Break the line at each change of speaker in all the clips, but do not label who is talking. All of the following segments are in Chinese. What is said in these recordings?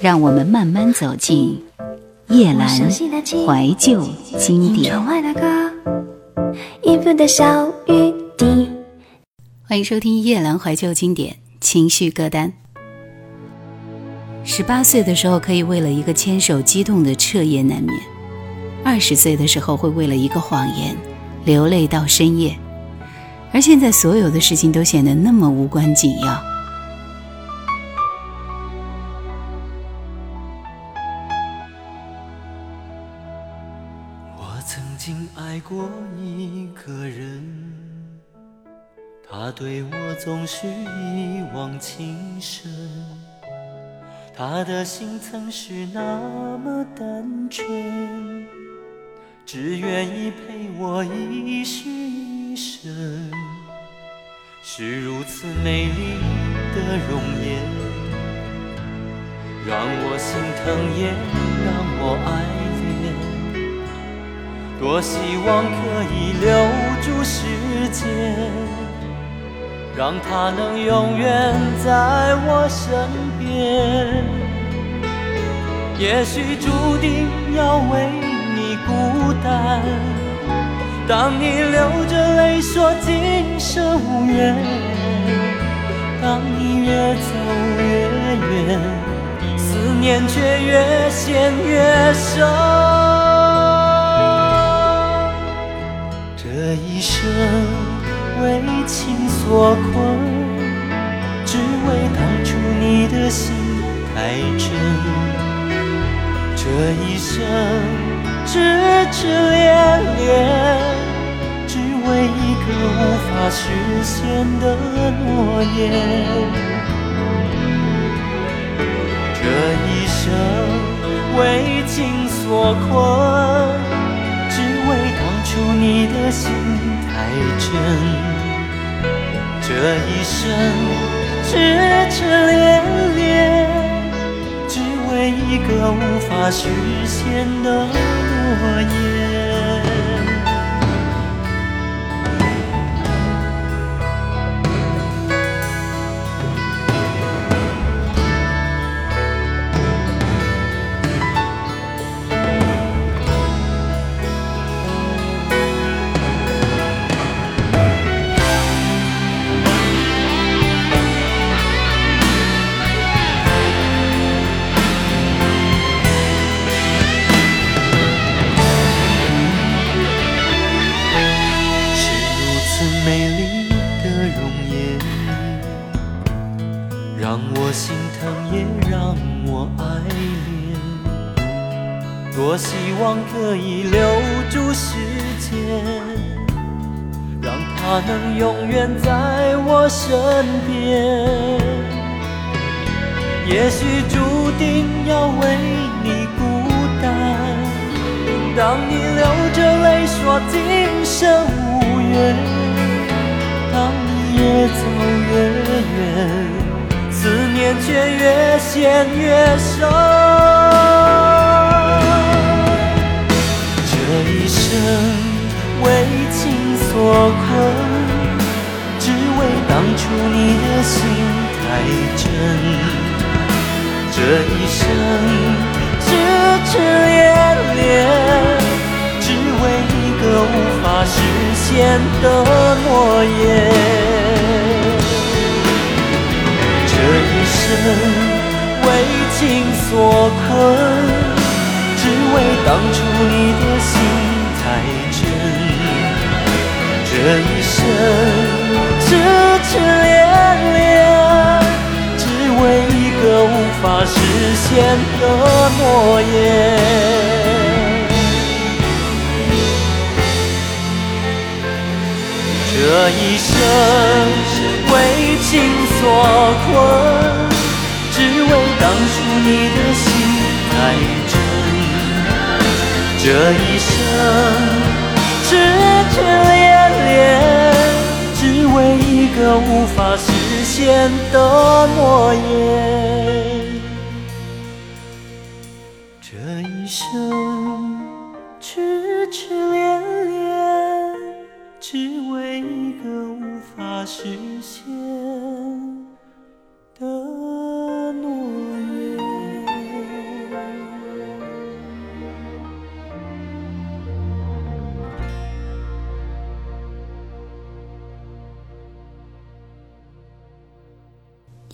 让我们慢慢走进叶阑怀旧经典。欢迎收听夜阑怀旧经典情绪歌单。十八岁的时候，可以为了一个牵手激动的彻夜难眠；二十岁的时候，会为了一个谎言流泪到深夜。而现在，所有的事情都显得那么无关紧要。
过一个人，他对我总是一往情深，他的心曾是那么单纯，只愿意陪我一世一。生是如此美丽的容颜，让我心疼也让我爱。多希望可以留住时间，让它能永远在我身边。也许注定要为你孤单。当你流着泪说今生无缘，当你越走越远，思念却越陷越深。实现的诺言。这一生为情所困，只为当初你的心太真。这一生痴痴恋恋。只为一个无法实现的诺言。他能永远在我身边也许注定要为你孤单。当你流着泪说今生无缘，当你越走越远，思念却越陷越深。这一生为情所困，当初你的心太真。这一生痴痴恋恋，只为一个无法实现的诺言。这一生为情所困，只为当初你的心太真。这一生痴痴恋恋，只为一。个无法实现的诺言，这一生为情所困，只为当初你的心太真。这一生痴痴恋恋，个无法实。现的诺言，这一生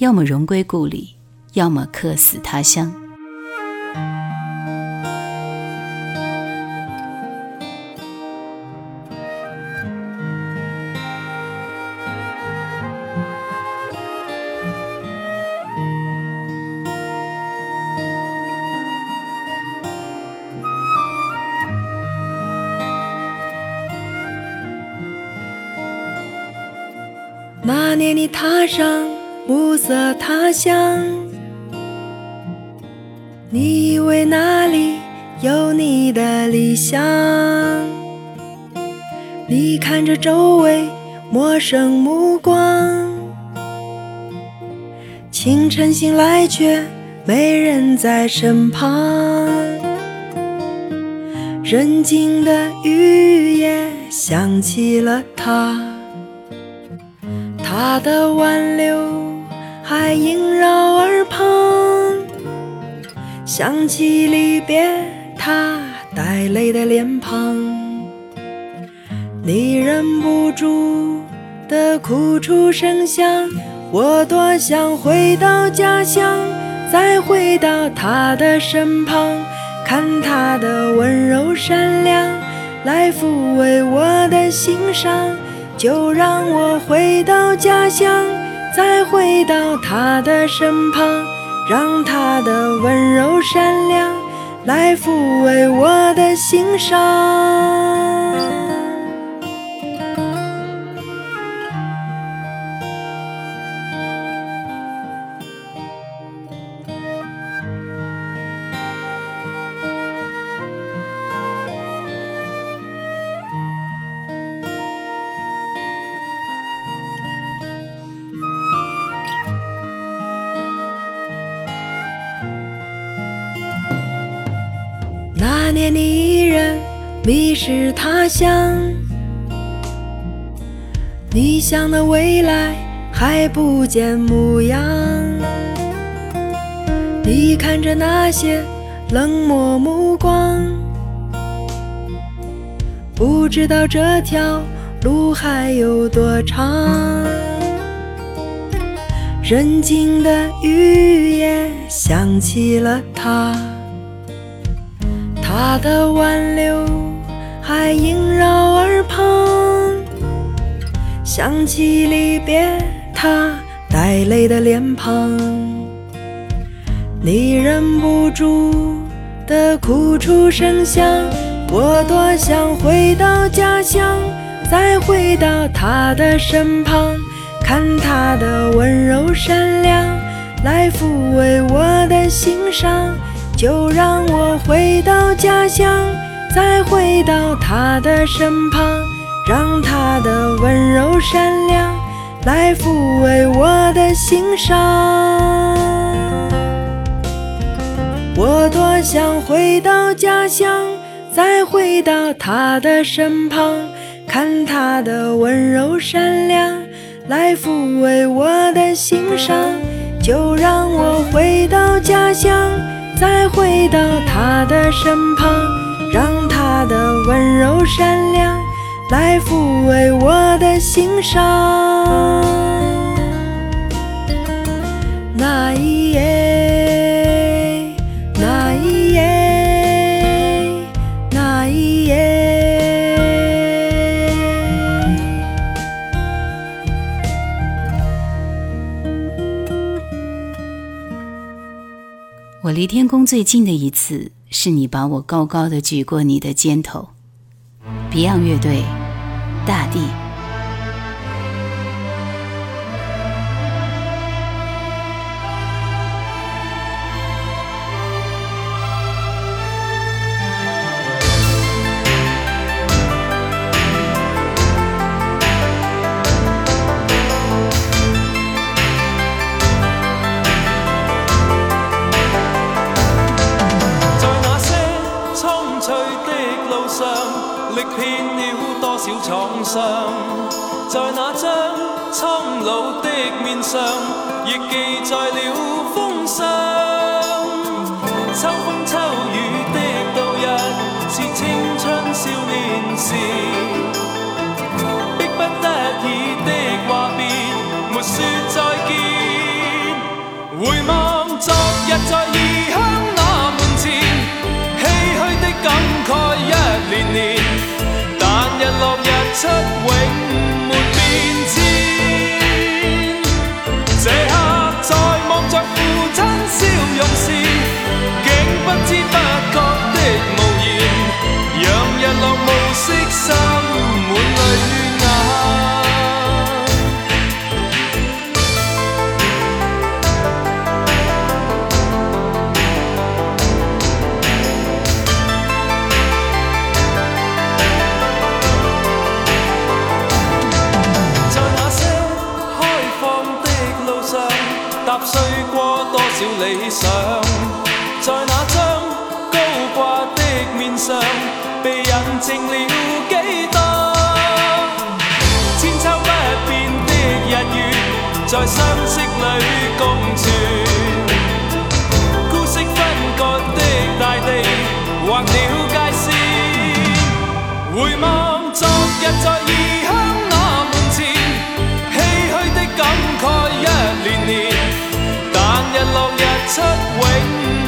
要么荣归故里，要么客死他乡。
那年你踏上暮色他乡，你以为那里有你的理想？你看着周围陌生目光，清晨醒来却没人在身旁，人静的雨夜想起了他。他的挽留还萦绕耳旁，想起离别他带泪的脸庞，你忍不住的哭出声响。我多想回到家乡，再回到他的身旁，看他的温柔善良，来抚慰我的心伤。就让我回到家乡，再回到他的身旁，让他的温柔善良来抚慰我的心伤。年你一人迷失他乡，理想的未来还不见模样。你看着那些冷漠目光，不知道这条路还有多长。人静的雨夜想起了他。他的挽留还萦绕耳旁，想起离别他带泪的脸庞，你忍不住的哭出声响。我多想回到家乡，再回到他的身旁，看他的温柔善良，来抚慰我的心伤。就让我回到家乡，再回到他的身旁，让他的温柔善良来抚慰我的心伤。我多想回到家乡，再回到他的身旁，看他的温柔善良来抚慰我的心伤。就让我回到家乡。再回到他的身旁，让他的温柔善良来抚慰我的心伤。那一夜，
离天宫最近的一次，是你把我高高的举过你的肩头。Beyond 乐队，《大地》。
在
异乡那门前，唏嘘的感慨一年年，但日落日出永没变迁。这刻在望着父亲笑容时，竟不知不觉的无言，让日落暮色心过多少理想，在那张高挂的面上，被印证了几多千秋不变的日月，在相识里共存。孤色分割的大地，划了界线。回望昨日在異鄉那門前，唏噓的感慨出永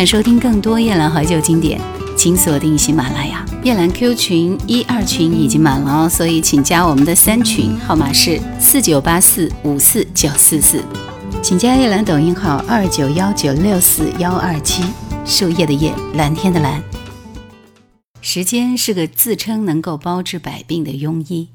想收听更多夜兰怀旧经典，请锁定喜马拉雅。夜兰 Q 群一二群已经满了哦，所以请加我们的三群，号码是四九八四五四九四四。请加夜兰抖音号二九幺九六四幺二七，树叶的叶，蓝天的蓝。时间是个自称能够包治百病的庸医。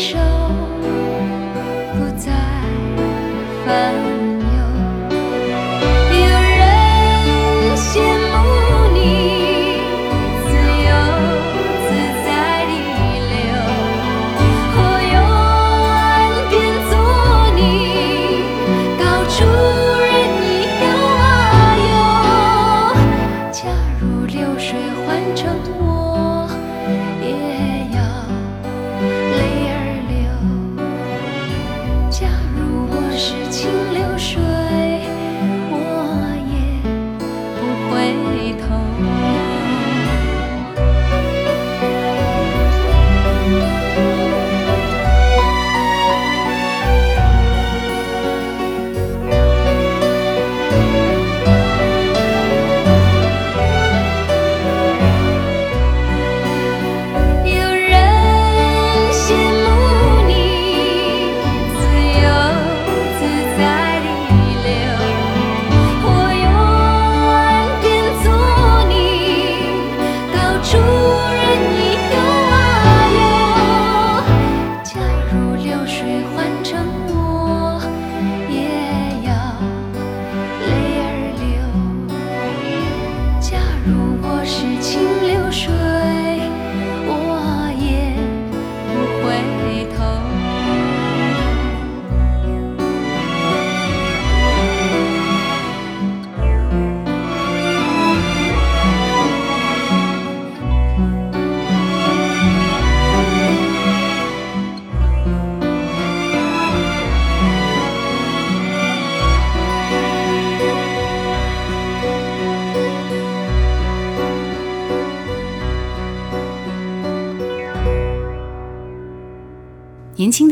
能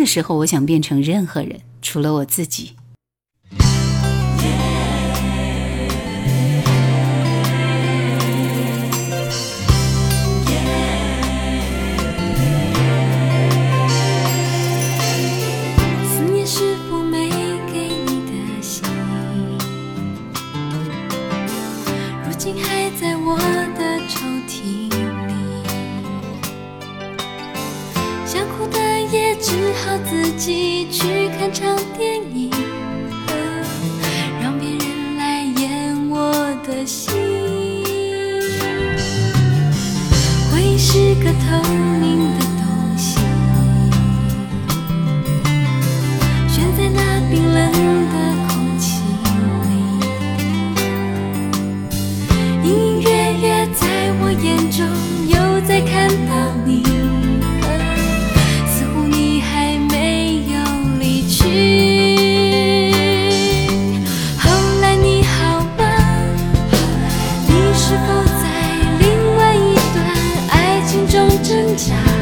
时候，我想变成任何人，除了我自己。
思念是否没给你的心，如今还在我的。自己去看场电影让别人来演我的戏。回忆是个透明 time.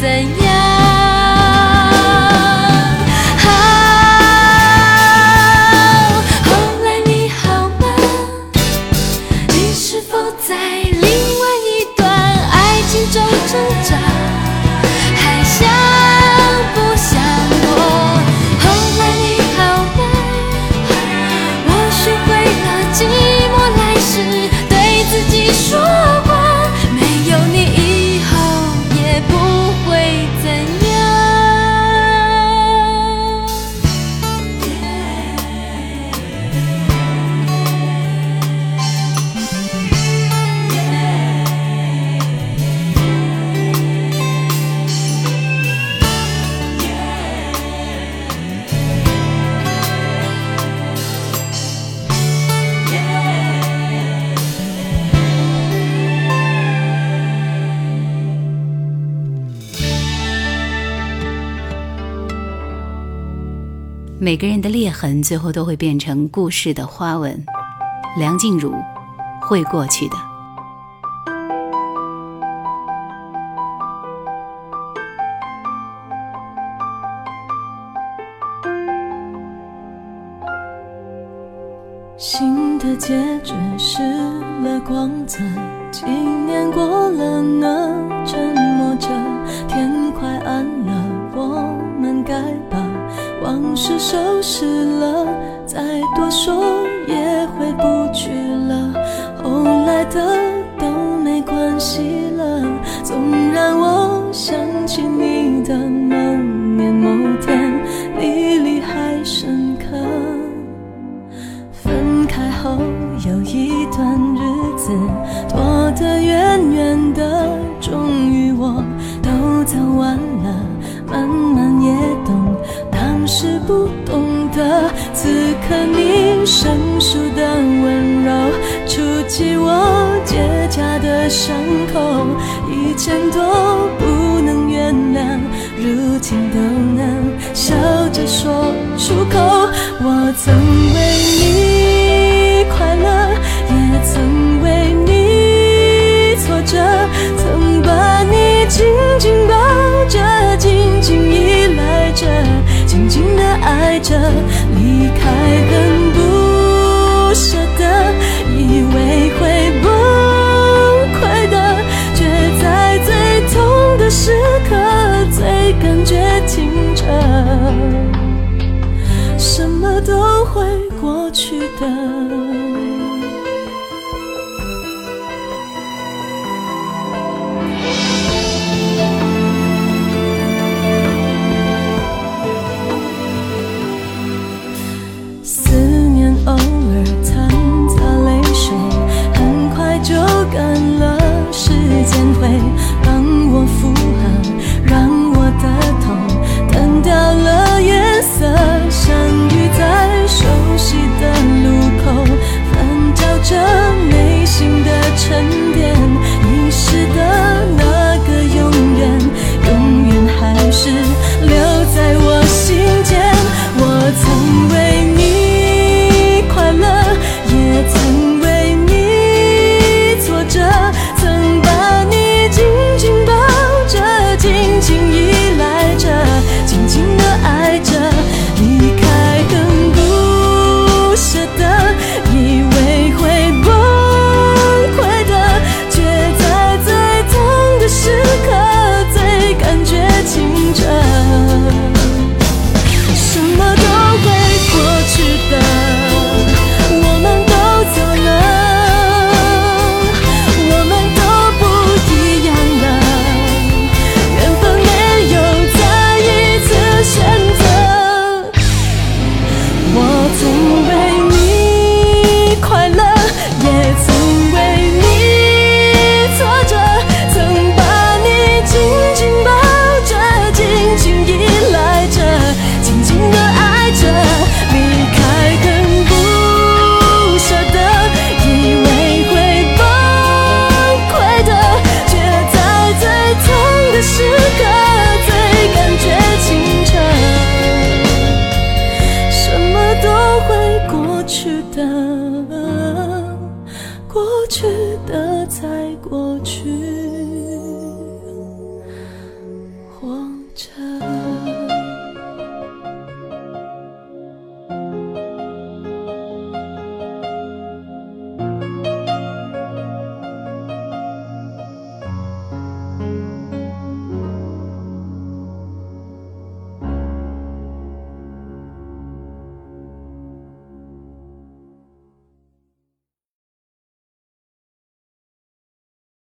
怎样
每个人的裂痕，最后都会变成故事的花纹。梁静茹，会过去的。
新的戒指失了光泽，几年过了呢？是收拾了再多说也回不去。
曾的。